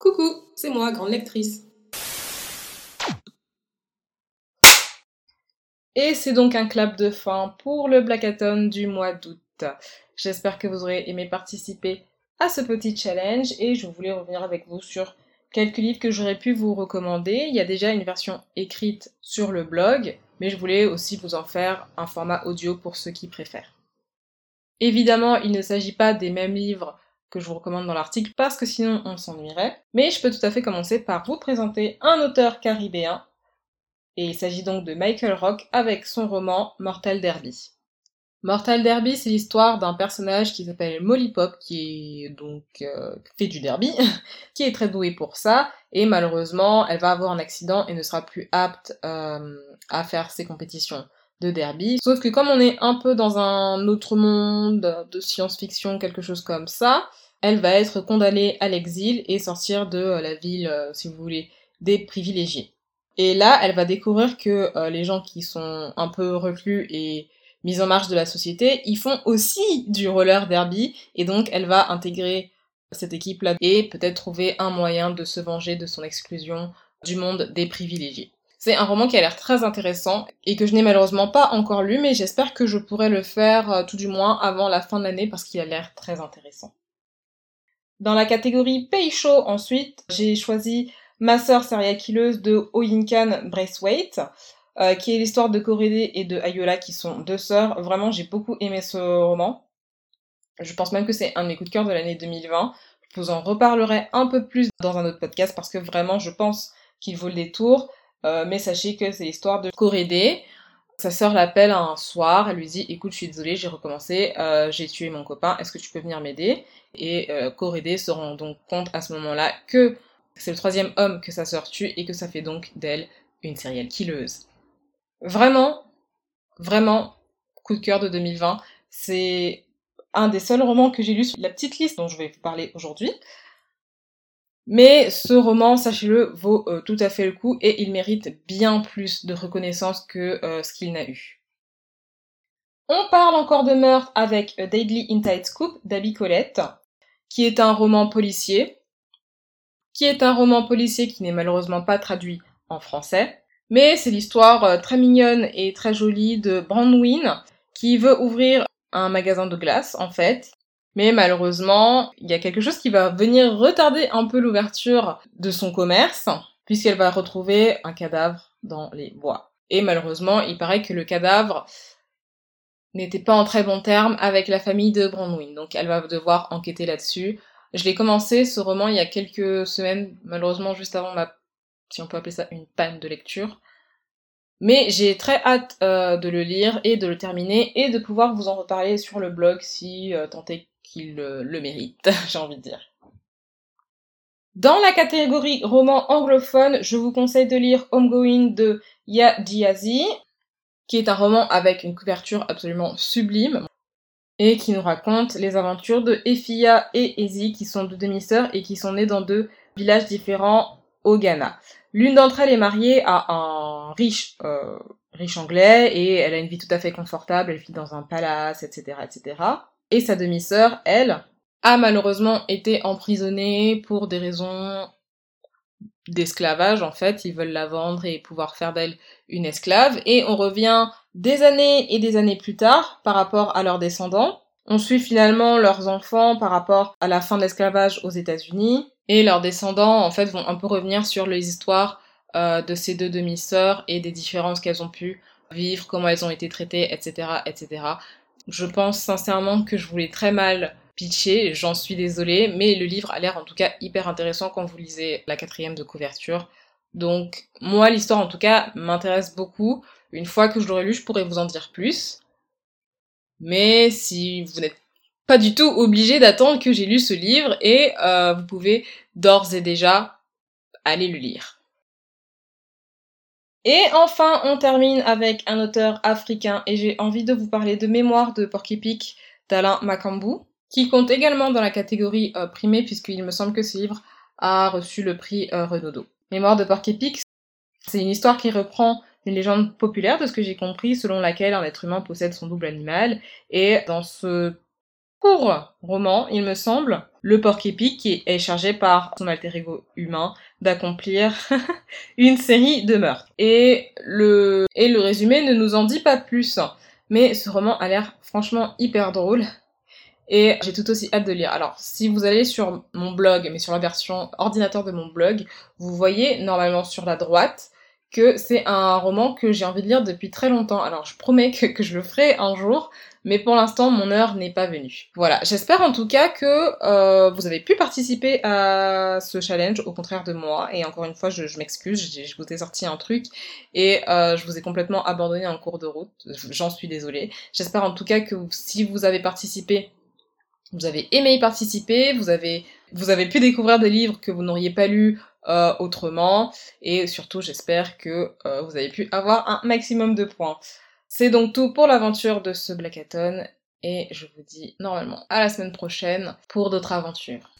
Coucou, c'est moi, grande lectrice. Et c'est donc un clap de fin pour le Blackathon du mois d'août. J'espère que vous aurez aimé participer à ce petit challenge et je voulais revenir avec vous sur quelques livres que j'aurais pu vous recommander. Il y a déjà une version écrite sur le blog, mais je voulais aussi vous en faire un format audio pour ceux qui préfèrent. Évidemment, il ne s'agit pas des mêmes livres que je vous recommande dans l'article parce que sinon on s'ennuierait. Mais je peux tout à fait commencer par vous présenter un auteur caribéen. Et il s'agit donc de Michael Rock avec son roman Mortal Derby. Mortal Derby, c'est l'histoire d'un personnage qui s'appelle Molly Pop, qui est donc euh, fait du derby, qui est très doué pour ça, et malheureusement, elle va avoir un accident et ne sera plus apte euh, à faire ses compétitions de derby. Sauf que comme on est un peu dans un autre monde de science-fiction, quelque chose comme ça, elle va être condamnée à l'exil et sortir de euh, la ville, euh, si vous voulez, des privilégiés. Et là, elle va découvrir que euh, les gens qui sont un peu reclus et mis en marche de la société, ils font aussi du roller derby, et donc elle va intégrer cette équipe-là et peut-être trouver un moyen de se venger de son exclusion du monde des privilégiés. C'est un roman qui a l'air très intéressant et que je n'ai malheureusement pas encore lu, mais j'espère que je pourrai le faire tout du moins avant la fin de l'année parce qu'il a l'air très intéressant. Dans la catégorie Pays chaud ensuite, j'ai choisi Ma sœur serial de Oyinkan Braithwaite, euh, qui est l'histoire de Korede et de Ayola qui sont deux sœurs. Vraiment, j'ai beaucoup aimé ce roman. Je pense même que c'est un de mes coups de cœur de l'année 2020. Je vous en reparlerai un peu plus dans un autre podcast parce que vraiment, je pense qu'il vaut le détour. Euh, mais sachez que c'est l'histoire de Corédé. Sa sœur l'appelle un soir, elle lui dit écoute je suis désolée, j'ai recommencé, euh, j'ai tué mon copain, est-ce que tu peux venir m'aider? Et euh, se rend donc compte à ce moment-là que c'est le troisième homme que sa sœur tue et que ça fait donc d'elle une serial killeuse. Vraiment, vraiment, coup de cœur de 2020. C'est un des seuls romans que j'ai lu sur la petite liste dont je vais vous parler aujourd'hui. Mais ce roman, sachez-le, vaut euh, tout à fait le coup et il mérite bien plus de reconnaissance que euh, ce qu'il n'a eu. On parle encore de meurtre avec A Daily Inside Scoop d'Abby Colette, qui est un roman policier, qui est un roman policier qui n'est malheureusement pas traduit en français, mais c'est l'histoire euh, très mignonne et très jolie de Brandwin, qui veut ouvrir un magasin de glace, en fait, mais malheureusement, il y a quelque chose qui va venir retarder un peu l'ouverture de son commerce, puisqu'elle va retrouver un cadavre dans les bois. Et malheureusement, il paraît que le cadavre n'était pas en très bon terme avec la famille de Brandwin, donc elle va devoir enquêter là-dessus. Je l'ai commencé ce roman il y a quelques semaines, malheureusement juste avant ma, si on peut appeler ça une panne de lecture. Mais j'ai très hâte euh, de le lire et de le terminer et de pouvoir vous en reparler sur le blog si euh, tant est qu'il le, mérite, j'ai envie de dire. Dans la catégorie roman anglophone, je vous conseille de lire Homegoing de Ya Diazi, qui est un roman avec une couverture absolument sublime et qui nous raconte les aventures de Efia et Ezi, qui sont deux demi-sœurs et qui sont nées dans deux villages différents au Ghana. L'une d'entre elles est mariée à un riche, euh, riche anglais et elle a une vie tout à fait confortable, elle vit dans un palace, etc., etc. Et sa demi-sœur, elle, a malheureusement été emprisonnée pour des raisons d'esclavage en fait, ils veulent la vendre et pouvoir faire d'elle une esclave et on revient des années et des années plus tard par rapport à leurs descendants. On suit finalement leurs enfants par rapport à la fin de l'esclavage aux États-Unis et leurs descendants en fait vont un peu revenir sur les histoires euh, de ces deux demi-sœurs et des différences qu'elles ont pu vivre, comment elles ont été traitées, etc., etc. Je pense sincèrement que je voulais très mal pitcher, j'en suis désolée, mais le livre a l'air en tout cas hyper intéressant quand vous lisez la quatrième de couverture. Donc moi l'histoire en tout cas m'intéresse beaucoup. Une fois que je l'aurai lu, je pourrais vous en dire plus. Mais si vous n'êtes pas du tout obligé d'attendre que j'ai lu ce livre et euh, vous pouvez d'ores et déjà aller le lire. Et enfin, on termine avec un auteur africain et j'ai envie de vous parler de Mémoire de Porky Pig d'Alain Makambu, qui compte également dans la catégorie euh, primée puisqu'il me semble que ce livre a reçu le prix euh, Renaudot. Mémoire de Porky Pig, c'est une histoire qui reprend une légende populaire de ce que j'ai compris selon laquelle un être humain possède son double animal et dans ce court roman, il me semble, le porc épique qui est chargé par son alter ego humain d'accomplir une série de meurtres. Et le, et le résumé ne nous en dit pas plus. Mais ce roman a l'air franchement hyper drôle. Et j'ai tout aussi hâte de lire. Alors, si vous allez sur mon blog, mais sur la version ordinateur de mon blog, vous voyez normalement sur la droite que c'est un roman que j'ai envie de lire depuis très longtemps. Alors, je promets que, je le ferai un jour, mais pour l'instant mon heure n'est pas venue. Voilà, j'espère en tout cas que euh, vous avez pu participer à ce challenge, au contraire de moi, et encore une fois je, m'excuse, je, vous ai sorti un truc et euh, je vous ai complètement abandonné en cours de route, j'en suis désolée. J'espère en tout cas que si vous avez participé, vous avez aimé y participer, vous avez, vous avez pu découvrir des livres que vous n'auriez pas lus euh, autrement, et surtout j'espère que vous avez pu avoir un maximum de points. C'est donc tout pour l'aventure de ce Blackathon et je vous dis normalement à la semaine prochaine pour d'autres aventures.